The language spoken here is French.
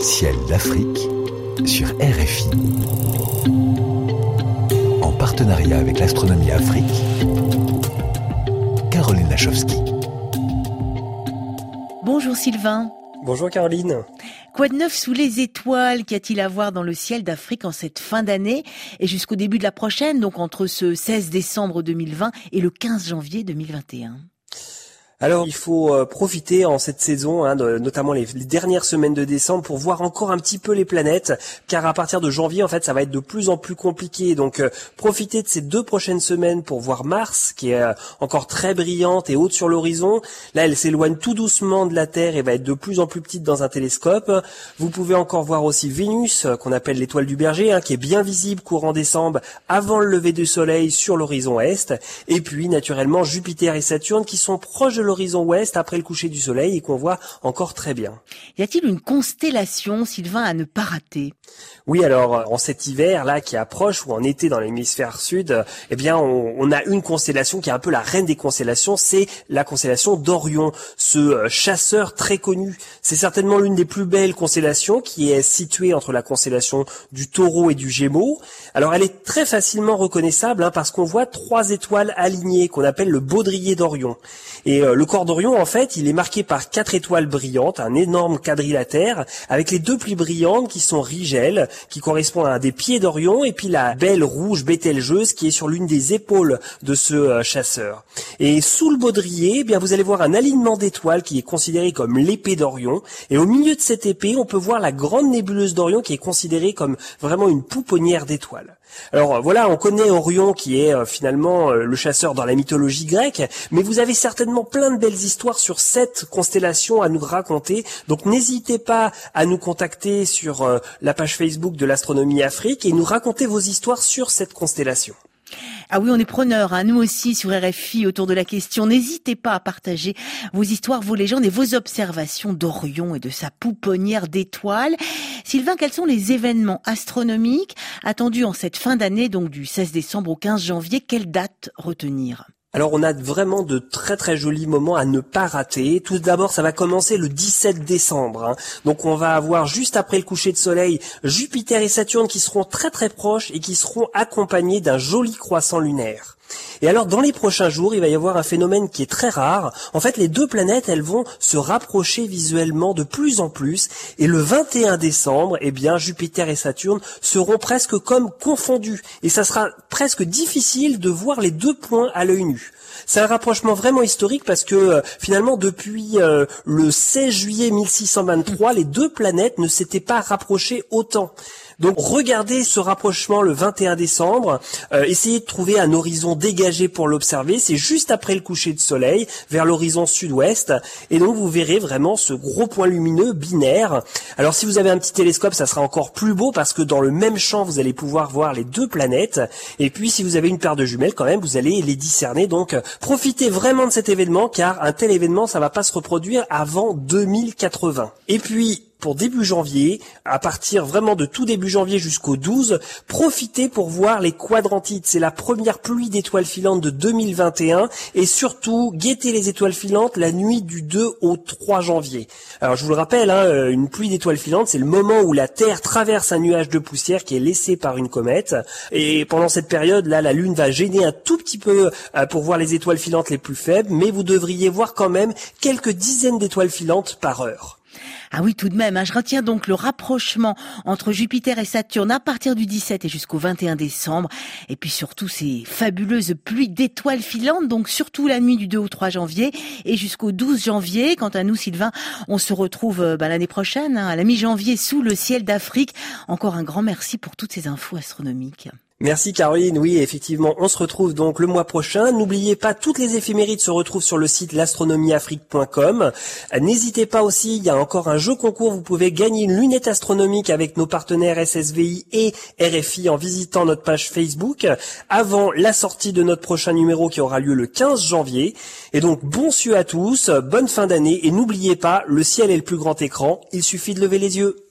Ciel d'Afrique sur RFI. En partenariat avec l'Astronomie Afrique, Caroline Lachowski. Bonjour Sylvain. Bonjour Caroline. Quoi de neuf sous les étoiles Qu'y a-t-il à voir dans le ciel d'Afrique en cette fin d'année et jusqu'au début de la prochaine, donc entre ce 16 décembre 2020 et le 15 janvier 2021 alors il faut euh, profiter en cette saison, hein, notamment les, dernières semaines de décembre, pour voir encore un petit peu les planètes, car à partir de janvier, en fait, ça va être de plus en plus compliqué. Donc euh, profitez de ces deux prochaines semaines pour voir Mars, qui est euh, encore très brillante et haute sur l'horizon. Là, elle s'éloigne tout doucement de la Terre et va être de plus en plus petite dans un télescope. Vous pouvez encore voir aussi Vénus, qu'on appelle l'étoile du berger, hein, qui est bien visible courant décembre, avant le lever du Soleil sur l'horizon est. Et puis, naturellement, Jupiter et Saturne, qui sont proches de l'horizon ouest après le coucher du soleil et qu'on voit encore très bien. Y a-t-il une constellation, Sylvain, à ne pas rater? Oui, alors en cet hiver là qui approche ou en été dans l'hémisphère sud, eh bien on, a une constellation qui est un peu la reine des constellations, c'est la constellation d'Orion, ce euh, chasseur très connu. C'est certainement l'une des plus belles constellations qui est située entre la constellation du Taureau et du Gémeaux. Alors elle est très facilement reconnaissable hein, parce qu'on voit trois étoiles alignées qu'on appelle le baudrier d'Orion. Et euh, le corps d'Orion, en fait, il est marqué par quatre étoiles brillantes, un énorme quadrilatère, avec les deux plus brillantes qui sont Rigel, qui correspond à un des pieds d'Orion, et puis la belle rouge Bételgeuse qui est sur l'une des épaules de ce euh, chasseur. Et sous le baudrier, eh bien vous allez voir un alignement d'étoiles qui est considéré comme l'épée d'Orion, et au milieu de cette épée, on peut voir la grande nébuleuse d'Orion qui est considérée comme vraiment une pouponnière d'étoiles. Alors voilà, on connaît Orion qui est euh, finalement euh, le chasseur dans la mythologie grecque, mais vous avez certainement plein de belles histoires sur cette constellation à nous raconter. Donc n'hésitez pas à nous contacter sur euh, la page Facebook de l'Astronomie Afrique et nous raconter vos histoires sur cette constellation. Ah oui, on est preneurs, hein, nous aussi sur RFI autour de la question. N'hésitez pas à partager vos histoires, vos légendes et vos observations d'Orion et de sa pouponnière d'étoiles. Sylvain, quels sont les événements astronomiques attendus en cette fin d'année, donc du 16 décembre au 15 janvier? Quelle date retenir? Alors on a vraiment de très très jolis moments à ne pas rater. Tout d'abord, ça va commencer le 17 décembre. Hein. Donc on va avoir juste après le coucher de soleil Jupiter et Saturne qui seront très très proches et qui seront accompagnés d'un joli croissant lunaire. Et alors, dans les prochains jours, il va y avoir un phénomène qui est très rare. En fait, les deux planètes, elles vont se rapprocher visuellement de plus en plus. Et le 21 décembre, eh bien, Jupiter et Saturne seront presque comme confondus. Et ça sera presque difficile de voir les deux points à l'œil nu. C'est un rapprochement vraiment historique parce que euh, finalement depuis euh, le 16 juillet 1623, les deux planètes ne s'étaient pas rapprochées autant. Donc regardez ce rapprochement le 21 décembre, euh, essayez de trouver un horizon dégagé pour l'observer, c'est juste après le coucher de soleil, vers l'horizon sud-ouest, et donc vous verrez vraiment ce gros point lumineux binaire. Alors si vous avez un petit télescope, ça sera encore plus beau parce que dans le même champ, vous allez pouvoir voir les deux planètes, et puis si vous avez une paire de jumelles, quand même, vous allez les discerner. Donc profitez vraiment de cet événement, car un tel événement, ça va pas se reproduire avant 2080. Et puis, pour début janvier, à partir vraiment de tout début janvier jusqu'au 12, profitez pour voir les quadrantites. C'est la première pluie d'étoiles filantes de 2021 et surtout guettez les étoiles filantes la nuit du 2 au 3 janvier. Alors je vous le rappelle, hein, euh, une pluie d'étoiles filantes, c'est le moment où la Terre traverse un nuage de poussière qui est laissé par une comète et pendant cette période là, la Lune va gêner un tout petit peu euh, pour voir les étoiles filantes les plus faibles, mais vous devriez voir quand même quelques dizaines d'étoiles filantes par heure. Ah oui, tout de même. Hein. je retiens donc le rapprochement entre Jupiter et Saturne à partir du 17 et jusqu'au 21 décembre. Et puis surtout ces fabuleuses pluies d'étoiles filantes, donc surtout la nuit du 2 au 3 janvier et jusqu'au 12 janvier. Quant à nous, Sylvain, on se retrouve euh, bah, l'année prochaine, hein, à la mi-janvier, sous le ciel d'Afrique. Encore un grand merci pour toutes ces infos astronomiques. Merci Caroline. Oui, effectivement, on se retrouve donc le mois prochain. N'oubliez pas, toutes les éphémérides se retrouvent sur le site l'astronomieafrique.com. N'hésitez pas aussi, il y a encore un jeu concours. Vous pouvez gagner une lunette astronomique avec nos partenaires SSVI et RFI en visitant notre page Facebook avant la sortie de notre prochain numéro qui aura lieu le 15 janvier. Et donc, bon su à tous, bonne fin d'année et n'oubliez pas, le ciel est le plus grand écran. Il suffit de lever les yeux.